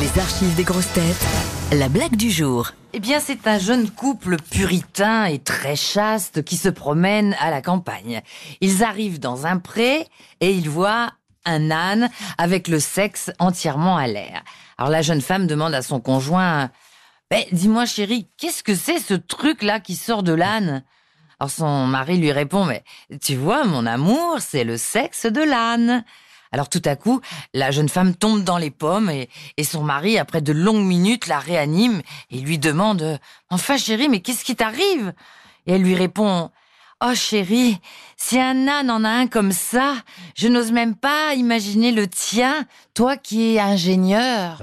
Les archives des grosses têtes. La blague du jour. Eh bien, c'est un jeune couple puritain et très chaste qui se promène à la campagne. Ils arrivent dans un pré et ils voient un âne avec le sexe entièrement à l'air. Alors la jeune femme demande à son conjoint ben, Dis-moi chérie, qu'est-ce que c'est ce truc-là qui sort de l'âne? Alors son mari lui répond Mais tu vois, mon amour, c'est le sexe de l'âne. Alors tout à coup, la jeune femme tombe dans les pommes et, son mari, après de longues minutes, la réanime et lui demande Enfin chérie, mais qu'est-ce qui t'arrive? Et elle lui répond Oh chérie, si un âne en a un comme ça, je n'ose même pas imaginer le tien, toi qui es ingénieur.